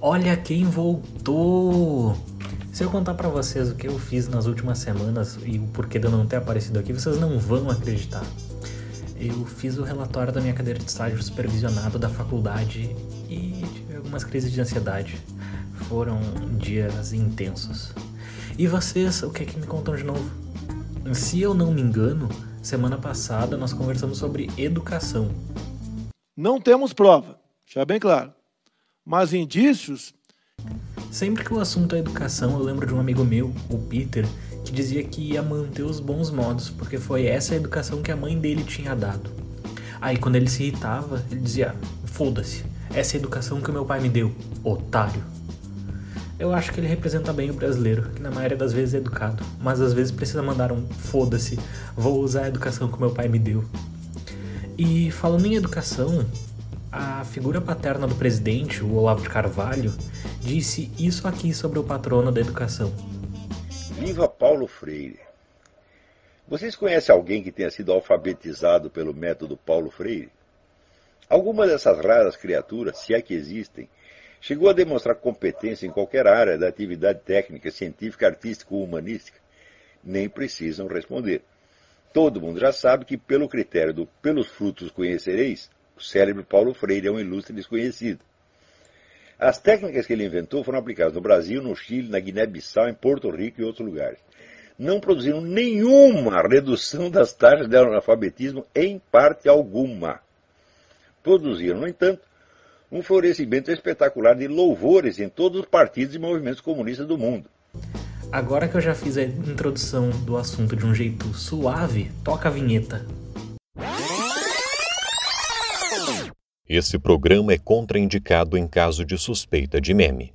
Olha quem voltou! Se eu contar para vocês o que eu fiz nas últimas semanas e o porquê de eu não ter aparecido aqui, vocês não vão acreditar. Eu fiz o relatório da minha cadeira de estágio supervisionado da faculdade e tive algumas crises de ansiedade. Foram dias intensos. E vocês, o que é que me contam de novo? Se eu não me engano, semana passada nós conversamos sobre educação. Não temos prova, já bem claro. Mas indícios. Sempre que o assunto é educação, eu lembro de um amigo meu, o Peter, que dizia que ia manter os bons modos, porque foi essa a educação que a mãe dele tinha dado. Aí quando ele se irritava, ele dizia: Foda-se, essa é a educação que o meu pai me deu, otário. Eu acho que ele representa bem o brasileiro, que na maioria das vezes é educado, mas às vezes precisa mandar um foda-se, vou usar a educação que meu pai me deu. E falando em educação, a figura paterna do presidente, o Olavo de Carvalho, disse isso aqui sobre o patrono da educação. Viva Paulo Freire! Vocês conhecem alguém que tenha sido alfabetizado pelo método Paulo Freire? Alguma dessas raras criaturas, se é que existem, chegou a demonstrar competência em qualquer área da atividade técnica, científica, artística ou humanística? Nem precisam responder. Todo mundo já sabe que, pelo critério do pelos frutos conhecereis, o célebre Paulo Freire é um ilustre desconhecido. As técnicas que ele inventou foram aplicadas no Brasil, no Chile, na Guiné-Bissau, em Porto Rico e outros lugares. Não produziram nenhuma redução das taxas de analfabetismo em parte alguma. Produziram, no entanto, um florescimento espetacular de louvores em todos os partidos e movimentos comunistas do mundo. Agora que eu já fiz a introdução do assunto de um jeito suave, toca a vinheta. Esse programa é contraindicado em caso de suspeita de meme.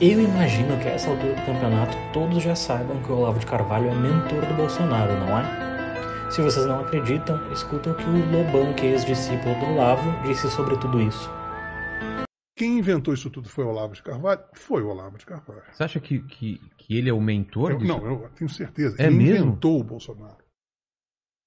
Eu imagino que a essa altura do campeonato todos já saibam que o Olavo de Carvalho é mentor do Bolsonaro, não é? Se vocês não acreditam, escutem o que o Lobão, que é ex-discípulo do Olavo, disse sobre tudo isso. Quem inventou isso tudo foi o Olavo de Carvalho? Foi o Olavo de Carvalho. Você acha que, que, que ele é o mentor eu, disso? Não, eu tenho certeza. É ele mesmo? inventou o Bolsonaro.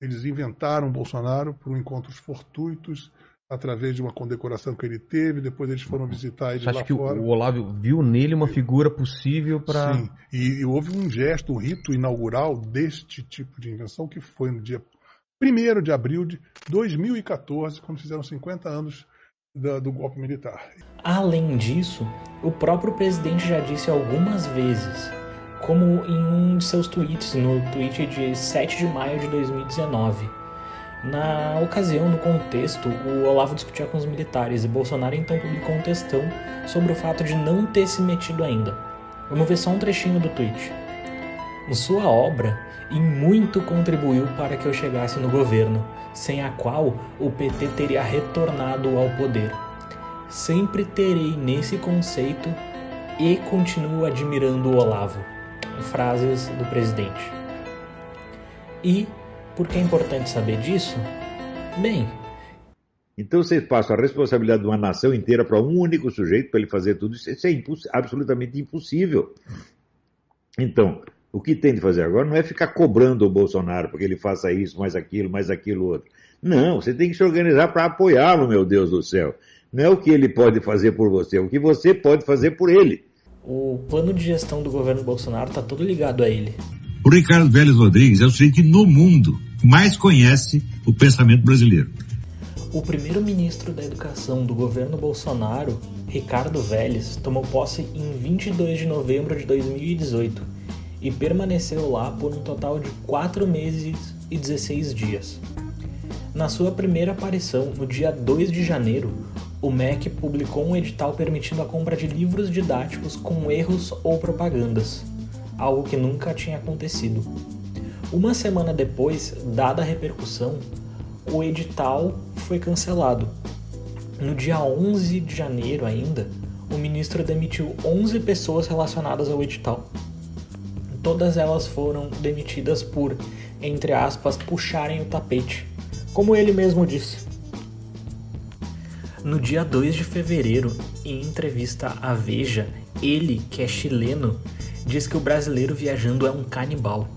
Eles inventaram o Bolsonaro por encontros fortuitos, através de uma condecoração que ele teve, depois eles foram visitar ele Você acha lá que fora. o Olavo viu nele uma figura possível para. Sim, e, e houve um gesto, um rito inaugural deste tipo de invenção, que foi no dia 1 de abril de 2014, quando fizeram 50 anos da- do golpe militar. Além disso, o próprio presidente já disse algumas vezes, como em um de seus tweets, no tweet de 7 de maio de 2019. Na ocasião, no contexto, o Olavo discutia com os militares e Bolsonaro então publicou um textão sobre o fato de não ter se metido ainda. Vamos ver só um trechinho do tweet. Sua obra em muito contribuiu para que eu chegasse no governo, sem a qual o PT teria retornado ao poder. Sempre terei nesse conceito e continuo admirando o Olavo. Frases do presidente. E por que é importante saber disso? Bem, Então vocês passam a responsabilidade de uma nação inteira para um único sujeito para ele fazer tudo isso. Isso é imposs- absolutamente impossível. Então, o que tem de fazer agora não é ficar cobrando o Bolsonaro porque ele faça isso, mais aquilo, mais aquilo outro. Não, você tem que se organizar para apoiá-lo, meu Deus do céu. Não é o que ele pode fazer por você, é o que você pode fazer por ele. O plano de gestão do governo Bolsonaro está todo ligado a ele. O Ricardo Vélez Rodrigues é o sujeito que no mundo mais conhece o pensamento brasileiro. O primeiro-ministro da Educação do governo Bolsonaro, Ricardo Vélez, tomou posse em 22 de novembro de 2018 e permaneceu lá por um total de 4 meses e 16 dias. Na sua primeira aparição, no dia 2 de janeiro, o MEC publicou um edital permitindo a compra de livros didáticos com erros ou propagandas, algo que nunca tinha acontecido. Uma semana depois, dada a repercussão, o edital foi cancelado. No dia 11 de janeiro ainda, o ministro demitiu 11 pessoas relacionadas ao edital. Todas elas foram demitidas por, entre aspas, puxarem o tapete, como ele mesmo disse. No dia 2 de fevereiro, em entrevista à Veja, ele, que é chileno, diz que o brasileiro viajando é um canibal.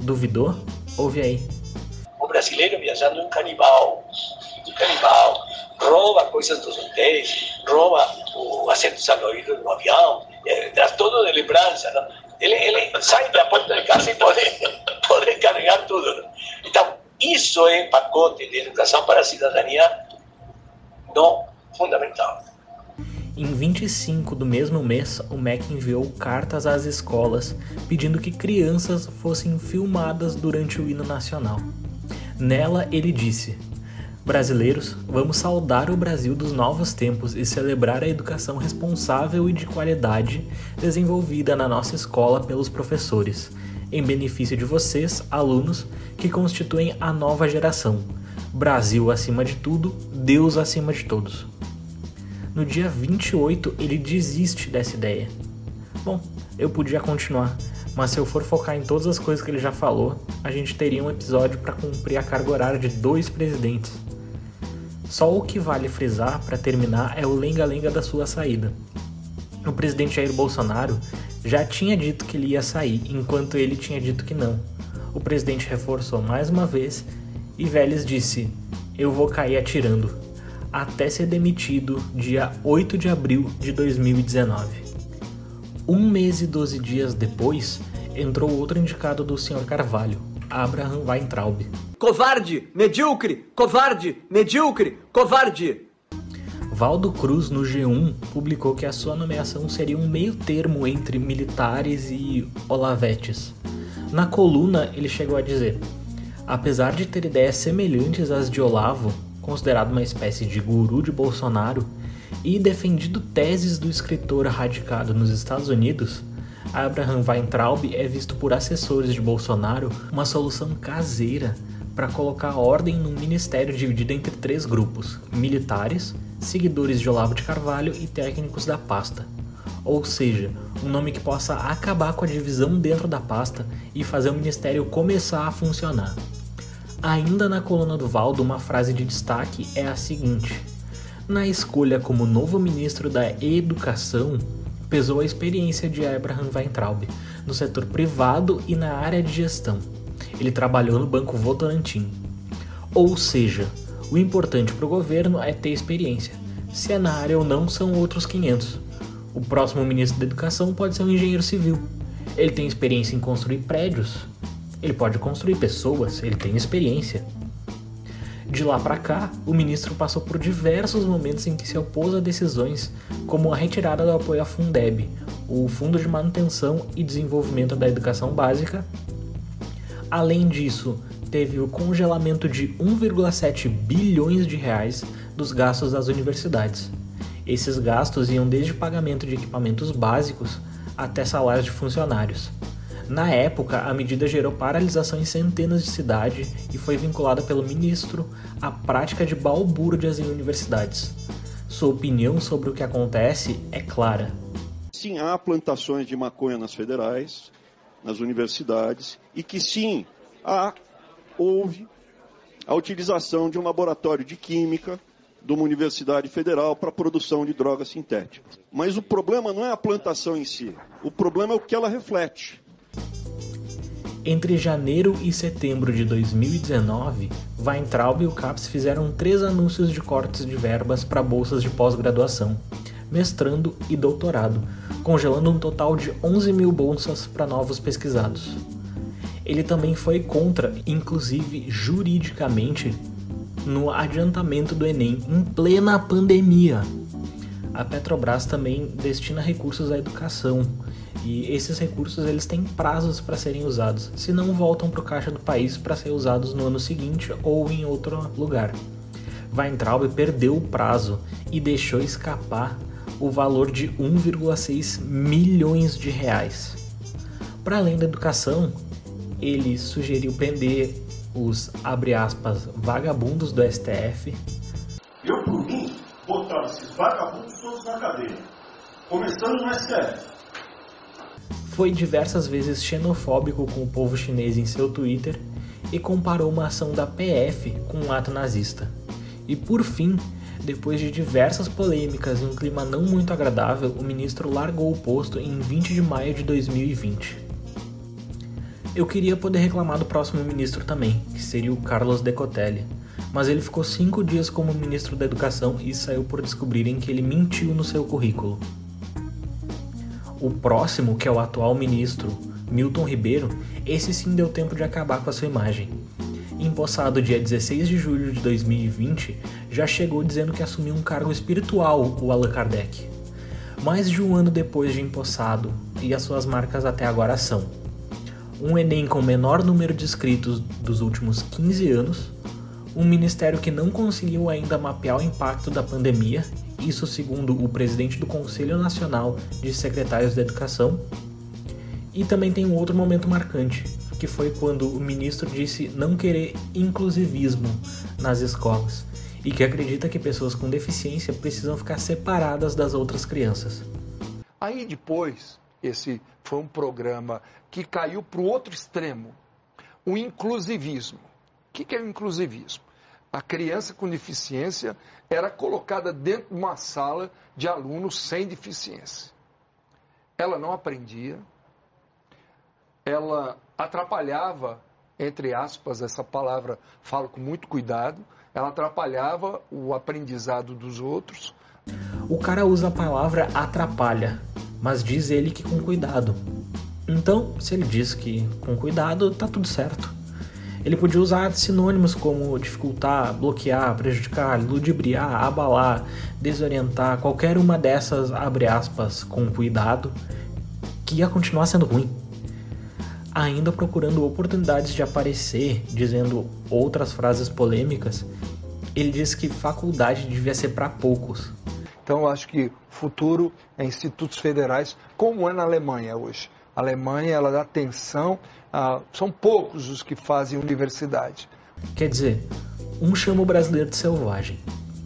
Duvidou? Ouve aí. O brasileiro viajando é um canibal. Um canibal. rouba coisas dos hotéis, rouba o assento salorido do avião, é, traz tudo de lembrança. Não? Ele, ele sai da porta de casa e pode, pode carregar tudo. Então, isso é pacote de educação para a cidadania no fundamental. Em 25 do mesmo mês, o MEC enviou cartas às escolas pedindo que crianças fossem filmadas durante o hino nacional. Nela, ele disse: Brasileiros, vamos saudar o Brasil dos novos tempos e celebrar a educação responsável e de qualidade desenvolvida na nossa escola pelos professores, em benefício de vocês, alunos, que constituem a nova geração. Brasil acima de tudo, Deus acima de todos. No dia 28, ele desiste dessa ideia. Bom, eu podia continuar, mas se eu for focar em todas as coisas que ele já falou, a gente teria um episódio para cumprir a carga horária de dois presidentes. Só o que vale frisar para terminar é o lenga-lenga da sua saída. O presidente Jair Bolsonaro já tinha dito que ele ia sair, enquanto ele tinha dito que não. O presidente reforçou mais uma vez e Vélez disse: Eu vou cair atirando até ser demitido dia 8 de abril de 2019. Um mês e 12 dias depois, entrou outro indicado do Sr. Carvalho, Abraham Weintraub. Covarde, medíocre, covarde, medíocre, covarde. Valdo Cruz, no G1, publicou que a sua nomeação seria um meio termo entre militares e olavetes. Na coluna, ele chegou a dizer: Apesar de ter ideias semelhantes às de Olavo, considerado uma espécie de guru de Bolsonaro e defendido teses do escritor radicado nos Estados Unidos, Abraham Weintraub é visto por assessores de Bolsonaro uma solução caseira para colocar ordem num ministério dividido entre três grupos: militares, seguidores de Olavo de Carvalho e técnicos da pasta. Ou seja, um nome que possa acabar com a divisão dentro da pasta e fazer o ministério começar a funcionar. Ainda na coluna do Valdo, uma frase de destaque é a seguinte: Na escolha como novo ministro da Educação, pesou a experiência de Abraham Weintraub no setor privado e na área de gestão. Ele trabalhou no Banco Votorantim. Ou seja, o importante para o governo é ter experiência. Se é na área ou não, são outros 500. O próximo ministro da Educação pode ser um engenheiro civil. Ele tem experiência em construir prédios, ele pode construir pessoas, ele tem experiência. De lá para cá, o ministro passou por diversos momentos em que se opôs a decisões como a retirada do apoio à Fundeb, o Fundo de Manutenção e Desenvolvimento da Educação Básica. Além disso, teve o congelamento de 1,7 bilhões de reais dos gastos das universidades. Esses gastos iam desde pagamento de equipamentos básicos até salários de funcionários. Na época, a medida gerou paralisação em centenas de cidades e foi vinculada pelo ministro à prática de balbúrdias em universidades. Sua opinião sobre o que acontece é clara. Sim, há plantações de maconha nas federais, nas universidades, e que sim, há, houve a utilização de um laboratório de química de uma universidade federal para a produção de drogas sintéticas. Mas o problema não é a plantação em si, o problema é o que ela reflete. Entre janeiro e setembro de 2019, Weintraub e o CAPES fizeram três anúncios de cortes de verbas para bolsas de pós-graduação, mestrando e doutorado, congelando um total de 11 mil bolsas para novos pesquisados. Ele também foi contra, inclusive juridicamente, no adiantamento do Enem em plena pandemia. A Petrobras também destina recursos à educação, e esses recursos eles têm prazos para serem usados, se não voltam para o caixa do país para ser usados no ano seguinte ou em outro lugar. Weintraub perdeu o prazo e deixou escapar o valor de 1,6 milhões de reais. Para além da educação, ele sugeriu prender os aspas, vagabundos do STF. Eu, por mim, botava esses vagabundos todos na cadeia, começando no STF foi diversas vezes xenofóbico com o povo chinês em seu Twitter e comparou uma ação da PF com um ato nazista. E por fim, depois de diversas polêmicas e um clima não muito agradável, o ministro largou o posto em 20 de maio de 2020. Eu queria poder reclamar do próximo ministro também, que seria o Carlos Decotelli, mas ele ficou cinco dias como ministro da Educação e saiu por descobrirem que ele mentiu no seu currículo. O próximo, que é o atual ministro, Milton Ribeiro, esse sim deu tempo de acabar com a sua imagem. Empossado dia 16 de julho de 2020, já chegou dizendo que assumiu um cargo espiritual, o Allan Kardec. Mais de um ano depois de empossado, e as suas marcas até agora são um Enem com o menor número de inscritos dos últimos 15 anos, um ministério que não conseguiu ainda mapear o impacto da pandemia, isso segundo o presidente do Conselho Nacional de Secretários da Educação, e também tem um outro momento marcante, que foi quando o ministro disse não querer inclusivismo nas escolas e que acredita que pessoas com deficiência precisam ficar separadas das outras crianças. Aí depois, esse foi um programa que caiu para o outro extremo, o inclusivismo. O que é o inclusivismo? A criança com deficiência era colocada dentro de uma sala de alunos sem deficiência. Ela não aprendia, ela atrapalhava, entre aspas, essa palavra falo com muito cuidado, ela atrapalhava o aprendizado dos outros. O cara usa a palavra atrapalha, mas diz ele que com cuidado. Então, se ele diz que com cuidado, tá tudo certo. Ele podia usar sinônimos como dificultar, bloquear, prejudicar, ludibriar, abalar, desorientar, qualquer uma dessas, abre aspas, com cuidado, que ia continuar sendo ruim ainda procurando oportunidades de aparecer, dizendo outras frases polêmicas, ele disse que faculdade devia ser para poucos. Então eu acho que futuro é institutos federais, como é na Alemanha hoje. A Alemanha ela dá atenção, a, são poucos os que fazem universidade. Quer dizer, um chama o brasileiro de selvagem,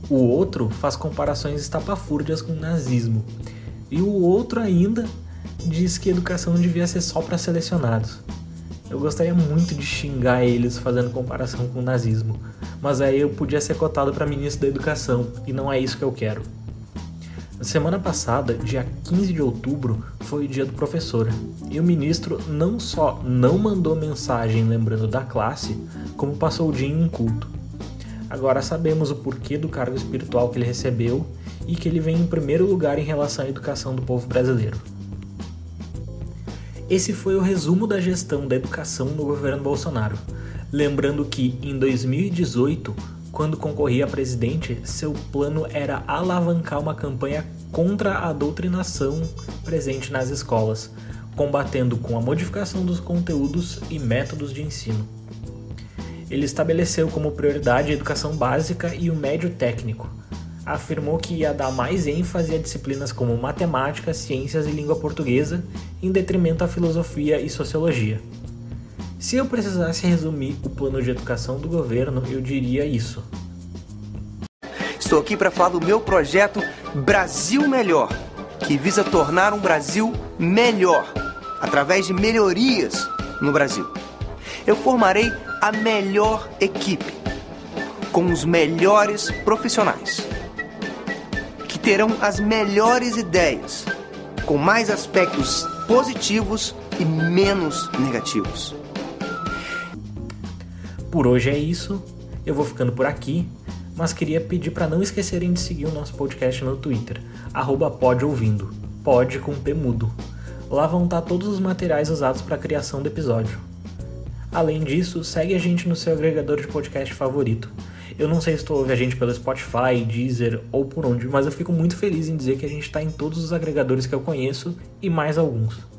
o outro faz comparações estapafúrdias com o nazismo, e o outro ainda diz que educação devia ser só para selecionados. Eu gostaria muito de xingar eles fazendo comparação com o nazismo, mas aí eu podia ser cotado para ministro da Educação e não é isso que eu quero. Na semana passada, dia 15 de outubro, foi o dia do professor, e o ministro não só não mandou mensagem lembrando da classe, como passou o dia em um culto. Agora sabemos o porquê do cargo espiritual que ele recebeu e que ele vem em primeiro lugar em relação à educação do povo brasileiro. Esse foi o resumo da gestão da educação no governo Bolsonaro. Lembrando que, em 2018, quando concorria a presidente, seu plano era alavancar uma campanha contra a doutrinação presente nas escolas, combatendo com a modificação dos conteúdos e métodos de ensino. Ele estabeleceu como prioridade a educação básica e o médio técnico, afirmou que ia dar mais ênfase a disciplinas como matemática, ciências e língua portuguesa, em detrimento à filosofia e sociologia. Se eu precisasse resumir o plano de educação do governo, eu diria isso. Estou aqui para falar do meu projeto Brasil Melhor, que visa tornar um Brasil melhor através de melhorias no Brasil. Eu formarei a melhor equipe com os melhores profissionais terão as melhores ideias, com mais aspectos positivos e menos negativos. Por hoje é isso. Eu vou ficando por aqui, mas queria pedir para não esquecerem de seguir o nosso podcast no Twitter, @podouvindo, pod com P mudo. Lá vão estar todos os materiais usados para a criação do episódio. Além disso, segue a gente no seu agregador de podcast favorito. Eu não sei se tu ouve a gente pelo Spotify, Deezer ou por onde, mas eu fico muito feliz em dizer que a gente está em todos os agregadores que eu conheço e mais alguns.